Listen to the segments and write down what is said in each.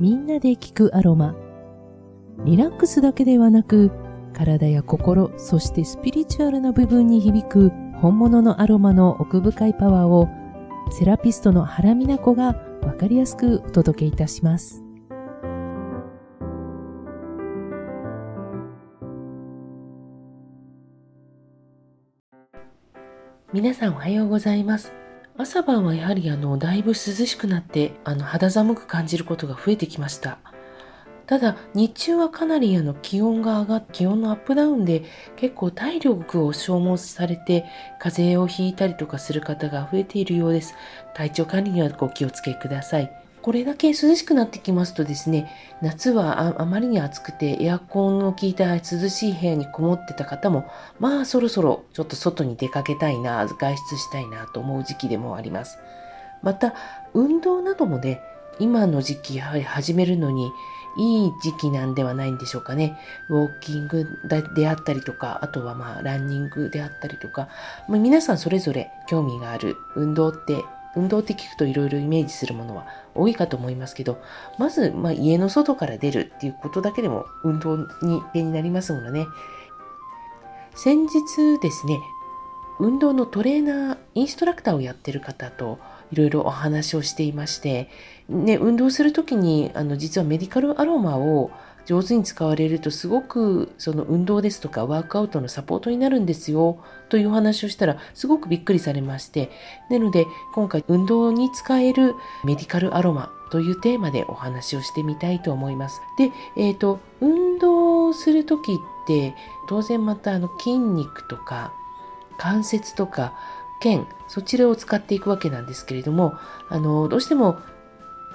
みんなで聞くアロマ。リラックスだけではなく、体や心、そしてスピリチュアルな部分に響く本物のアロマの奥深いパワーを、セラピストの原美奈子がわかりやすくお届けいたします。皆さんおはようございます。朝晩はやはりあの、だいぶ涼しくなって、あの、肌寒く感じることが増えてきました。ただ、日中はかなりあの、気温が上がって、気温のアップダウンで結構体力を消耗されて、風邪をひいたりとかする方が増えているようです。体調管理にはお気をつけください。これだけ涼しくなってきますとですね、夏はあまりに暑くてエアコンの効いた涼しい部屋にこもってた方も、まあそろそろちょっと外に出かけたいな、外出したいなと思う時期でもあります。また、運動などもね、今の時期やはり始めるのにいい時期なんではないんでしょうかね。ウォーキングであったりとか、あとはまあランニングであったりとか、まあ、皆さんそれぞれ興味がある運動って運動って聞くといろいろイメージするものは多いかと思いますけど、まず、まあ、家の外から出るっていうことだけでも運動に手になりますものね。先日ですね、運動のトレーナー、インストラクターをやってる方といろいろお話をしていまして、ね、運動するときにあの実はメディカルアロマを上手に使われるとすごくその運動ですとかワークアウトのサポートになるんですよというお話をしたらすごくびっくりされましてなので今回運動に使えるメディカルアロマというテーマでお話をしてみたいと思います。で、えっ、ー、と運動する時って当然またあの筋肉とか関節とか腱そちらを使っていくわけなんですけれどもあのどうしても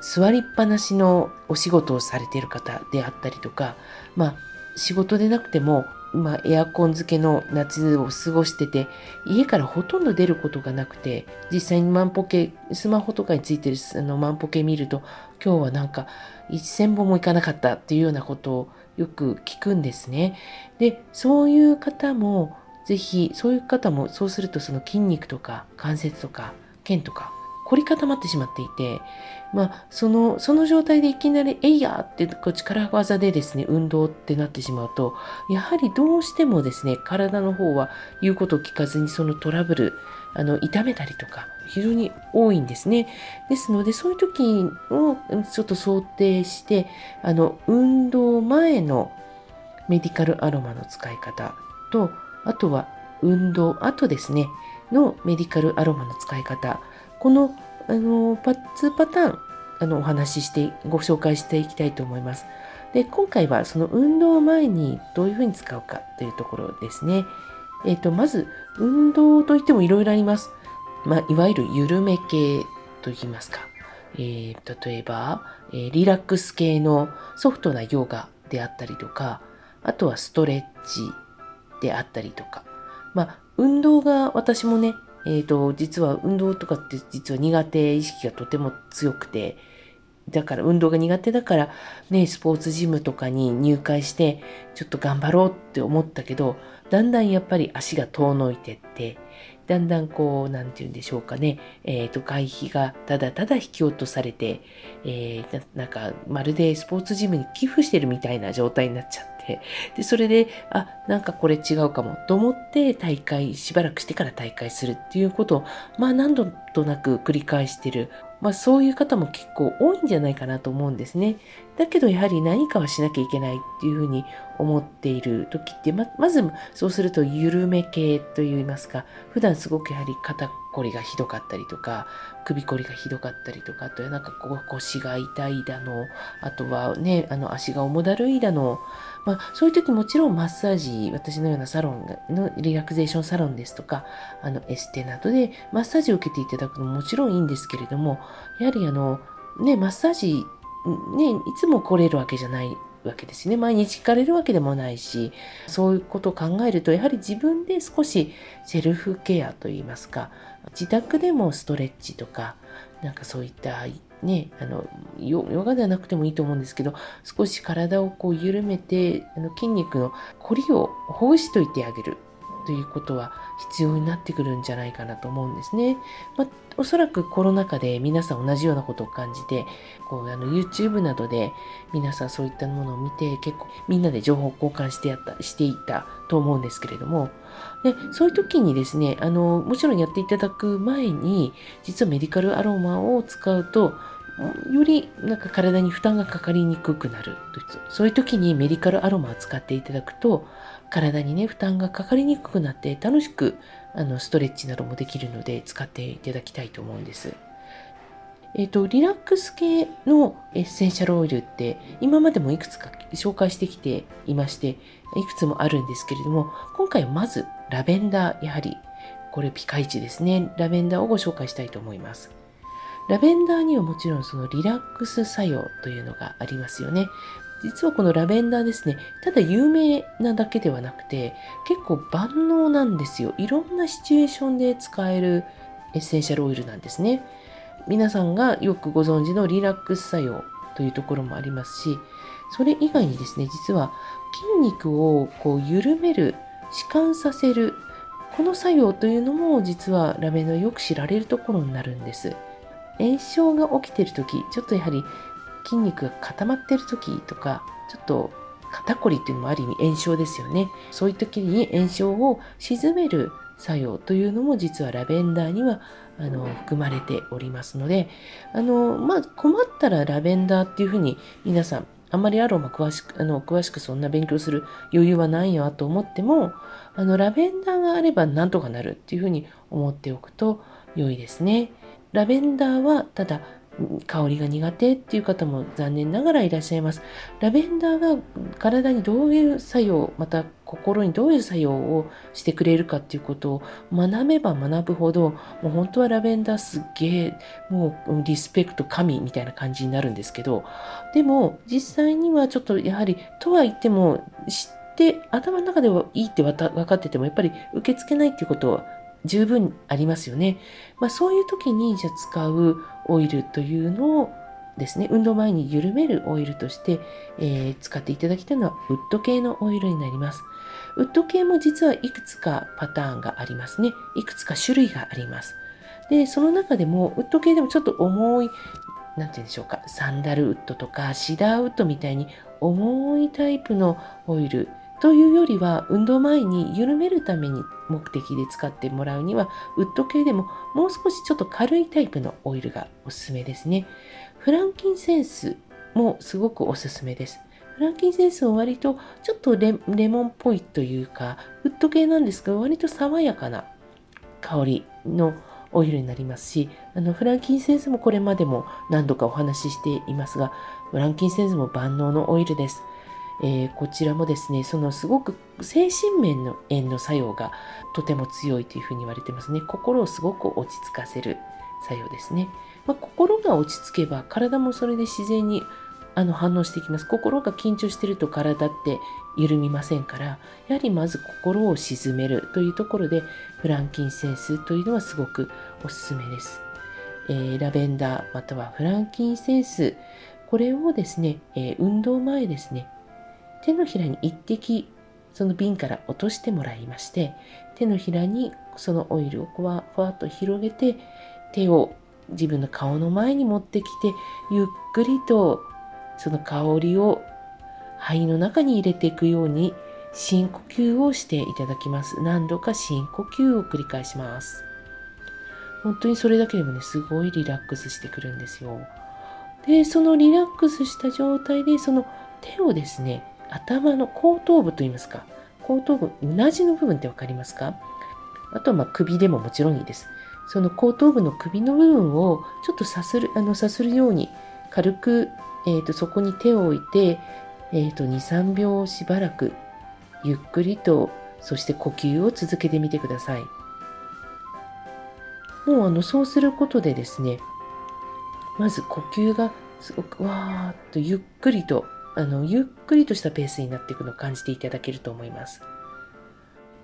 座りっぱなしのお仕事をされている方であったりとか、まあ、仕事でなくても、まあ、エアコン付けの夏を過ごしてて、家からほとんど出ることがなくて、実際に万歩計、スマホとかについてるあの万歩計見ると、今日はなんか1000本も行かなかったっていうようなことをよく聞くんですね。で、そういう方も、ぜひ、そういう方も、そうするとその筋肉とか関節とか腱とか凝り固まってしまっていて、まあ、その、その状態でいきなり、えいやってこう力技でですね、運動ってなってしまうと、やはりどうしてもですね、体の方は言うことを聞かずにそのトラブル、あの、痛めたりとか、非常に多いんですね。ですので、そういう時をちょっと想定して、あの、運動前のメディカルアロマの使い方と、あとは運動後ですね、のメディカルアロマの使い方、このあのパ2パターンあのお話ししてご紹介していきたいと思います。で今回はその運動前にどういうふうに使うかというところですね。えっ、ー、とまず運動といってもいろいろあります。まあ、いわゆる緩め系と言いますか。えー、例えば、えー、リラックス系のソフトなヨガであったりとか、あとはストレッチであったりとか。まあ、運動が私もね、えっ、ー、と、実は運動とかって実は苦手意識がとても強くて、だから運動が苦手だからね、スポーツジムとかに入会してちょっと頑張ろうって思ったけど、だんだんやっぱり足が遠のいてって、だんだんこう、なんて言うんでしょうかね、えっ、ー、と、会費がただただ引き落とされて、えー、なんか、まるでスポーツジムに寄付してるみたいな状態になっちゃって、で、それで、あ、なんかこれ違うかもと思って大会、しばらくしてから大会するっていうことを、まあ何度となく繰り返してるまあ、そういう方も結構多いんじゃないかなと思うんですね。だけどやはり何かはしなきゃいけないっていうふうに思っている時ってままずそうすると緩め系といいますか普段すごくやはり肩こりがひどかったりとか首こりがひどかったりとかあとはなんか腰が痛いだのあとはねあの足が重だるいだのまあ、そういう時もちろんマッサージ、私のようなサロンのリラクゼーションサロンですとか、あのエステなどでマッサージを受けていただくのももちろんいいんですけれども、やはりあの、ね、マッサージ、ね、いつも来れるわけじゃないわけですね。毎日聞かれるわけでもないし、そういうことを考えると、やはり自分で少しセルフケアといいますか、自宅でもストレッチとか、なんかそういったね、あのヨガではなくてもいいと思うんですけど少し体をこう緩めてあの筋肉の凝りをほぐしといてあげるということは必要になってくるんじゃないかなと思うんですね。まあ、おそらくコロナ禍で皆さん同じようなことを感じて、こうあの YouTube などで皆さんそういったものを見て結構みんなで情報交換してやったしていたと思うんですけれども、でそういう時にですねあの、もちろんやっていただく前に、実はメディカルアロマを使うと、よりなんか体に負担がかかりにくくなるそういう時にメディカルアロマを使っていただくと体にね負担がかかりにくくなって楽しくあのストレッチなどもできるので使っていただきたいと思うんです。えっ、ー、と、リラックス系のエッセンシャルオイルって今までもいくつか紹介してきていまして、いくつもあるんですけれども、今回はまずラベンダー、やはりこれピカイチですね。ラベンダーをご紹介したいと思います。ラベンダーにはもちろんそのリラックス作用というのがありますよね。実はこのラベンダーですね、ただ有名なだけではなくて、結構万能なんですよ。いろんなシチュエーションで使えるエッセンシャルオイルなんですね。皆さんがよくご存知のリラックス作用というところもありますし、それ以外にですね、実は筋肉をこう緩める、弛緩させる、この作用というのも実はラベンダーよく知られるところになるんです。炎症が起きている時、ちょっとやはり筋肉が固まってる時とかちょっと肩こりっていうのもある意味炎症ですよねそういう時に炎症を鎮める作用というのも実はラベンダーにはあの含まれておりますのであの、まあ、困ったらラベンダーっていうふうに皆さんあんまりアロマ詳しくあの詳しくそんな勉強する余裕はないよと思ってもあのラベンダーがあればなんとかなるっていうふうに思っておくと良いですね。ラベンダーはただ香りが苦手っていう方も残念ながらいらっしゃいます。ラベンダーが体にどういう作用、また心にどういう作用をしてくれるかっていうことを学べば学ぶほど、もう本当はラベンダーすげえ、もうリスペクト神みたいな感じになるんですけど、でも実際にはちょっとやはり、とは言っても知って頭の中ではいいって分かっててもやっぱり受け付けないっていうことは十分ありますよね。まあ、そういう時にじゃ使うオイルというのをですね、運動前に緩めるオイルとして、えー、使っていただきたいのはウッド系のオイルになります。ウッド系も実はいくつかパターンがありますね。いくつか種類があります。で、その中でもウッド系でもちょっと重い、なんて言うんでしょうか、サンダルウッドとかシダーウッドみたいに重いタイプのオイルというよりは運動前に緩めるために目的で使ってもらうにはウッド系でももう少しちょっと軽いタイプのオイルがおすすめですね。フランキンセンスもすごくおすすめです。フランキンセンスは割とちょっとレモンっぽいというかウッド系なんですが割と爽やかな香りのオイルになりますしあのフランキンセンスもこれまでも何度かお話ししていますがフランキンセンスも万能のオイルです。えー、こちらもですね、そのすごく精神面の縁の作用がとても強いというふうに言われてますね。心をすごく落ち着かせる作用ですね。まあ、心が落ち着けば体もそれで自然にあの反応していきます。心が緊張してると体って緩みませんから、やはりまず心を鎮めるというところで、フランキンセンスというのはすごくおすすめです。えー、ラベンダーまたはフランキンセンス、これをですね、えー、運動前ですね、手のひらに一滴その瓶から落としてもらいまして手のひらにそのオイルをふわふわっと広げて手を自分の顔の前に持ってきてゆっくりとその香りを肺の中に入れていくように深呼吸をしていただきます。何度か深呼吸を繰り返します。本当にそれだけでもね、すごいリラックスしてくるんですよ。で、そのリラックスした状態で、その手をですね、頭の後頭部といいますか、後頭部、うなじの部分って分かりますか？あとはま首でももちろんいいです。その後頭部の首の部分をちょっとさする、あのさするように軽く、えーと、そこに手を置いて、えーと、2、3秒しばらくゆっくりと、そして呼吸を続けてみてください。もうあのそうすることでですね、まず呼吸がすごくわーっとゆっくりとあのゆっくりとしたペースになっていくのを感じていただけると思います。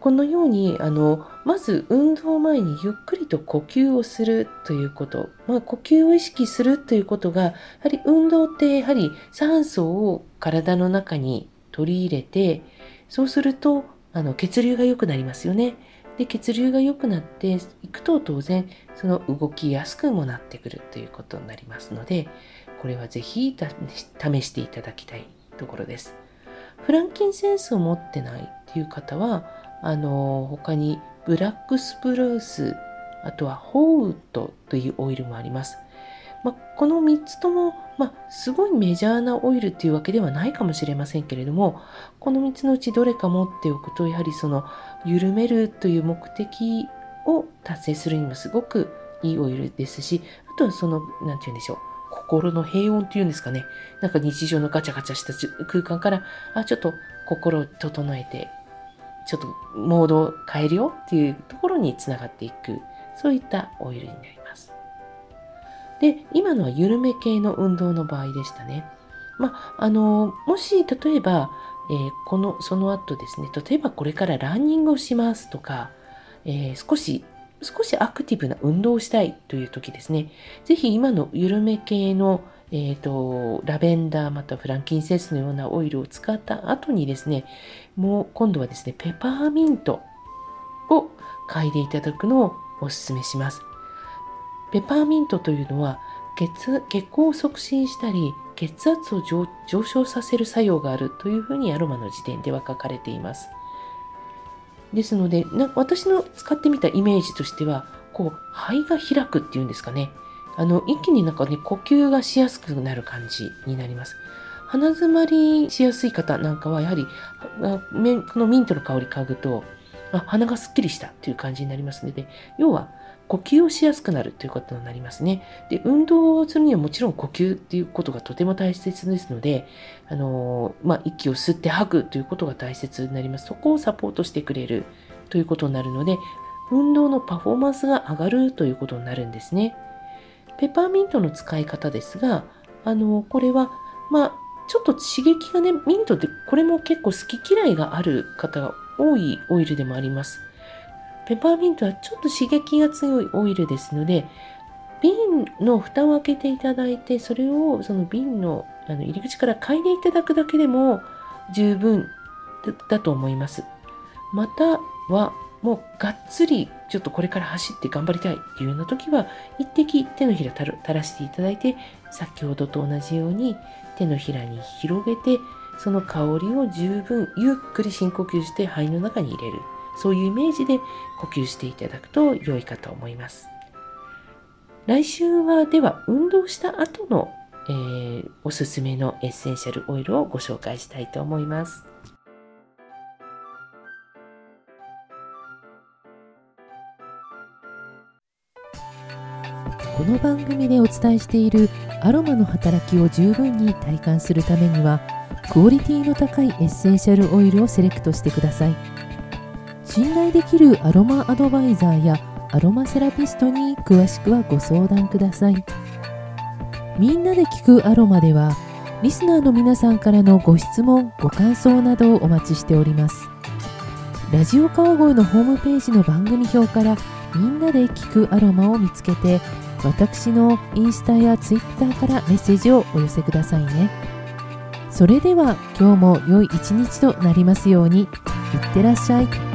このようにあのまず運動前にゆっくりと呼吸をするということ、まあ、呼吸を意識するということがやはり運動ってやはり酸素を体の中に取り入れてそうするとあの血流が良くなりますよね。で血流が良くなっていくと当然その動きやすくもなってくるということになりますのでこれはぜひ試していただきたいところです。フランキンセンスを持ってないっていう方はあの他にブラックスプルースあとはホーウッドというオイルもあります。まあ、この3つとも、まあ、すごいメジャーなオイルっていうわけではないかもしれませんけれどもこの3つのうちどれか持っておくとやはりその緩めるという目的を達成するにもすごくいいオイルですしあとはその何て言うんでしょう心の平穏っていうんですかねなんか日常のガチャガチャした空間からあちょっと心を整えてちょっとモードを変えるよっていうところにつながっていくそういったオイルになります。で、今のは緩め系の運動の場合でしたね。まあ、あの、もし例えば、えー、この、その後ですね、例えばこれからランニングをしますとか、えー、少し、少しアクティブな運動をしたいという時ですね、ぜひ今の緩め系の、えーと、ラベンダーまたフランキンセンスのようなオイルを使った後にですね、もう今度はですね、ペパーミントを嗅いでいただくのをお勧めします。ペパーミントというのは血血行を促進したり血圧を上昇させる作用があるというふうにアロマの時点では書かれています。ですのでな私の使ってみたイメージとしてはこう肺が開くっていうんですかねあの一気になんかね呼吸がしやすくなる感じになります。鼻づまりしやすい方なんかはやはりこのミントの香り嗅ぐとあ鼻がすっきりしたという感じになりますので、要は呼吸をしやすくなるということになりますね。で、運動をするにはもちろん呼吸っていうことがとても大切ですので、あのまあ、息を吸って吐くということが大切になります。そこをサポートしてくれるということになるので、運動のパフォーマンスが上がるということになるんですね。ペパーミントの使い方ですが、あのこれは、まあ、ちょっと刺激がね、ミントってこれも結構好き嫌いがある方が多いオイルでもあります。ペパーミントはちょっと刺激が強いオイルですので、瓶の蓋を開けていただいて、それをその瓶のあの入り口から嗅いでいただくだけでも十分だと思います。または、もうがっつりちょっとこれから走って頑張りたいっていうような時は、一滴手のひら垂らしていただいて、先ほどと同じように手のひらに広げて、その香りを十分ゆっくり深呼吸して肺の中に入れるそういうイメージで呼吸していただくと良いかと思います。来週はでは運動した後の、えー、おすすめのエッセンシャルオイルをご紹介したいと思います。この番組でお伝えしているアロマの働きを十分に体感するためにはクオリティの高いエッセンシャルオイルをセレクトしてください。信頼できるアロマアドバイザーやアロマセラピストに詳しくはご相談くださいみんなで聞くアロマではリスナーの皆さんからのご質問ご感想などをお待ちしておりますラジオ川越のホームページの番組表からみんなで聞くアロマを見つけて私のインスタやツイッターからメッセージをお寄せくださいね。それでは今日も良い一日となりますようにいってらっしゃい。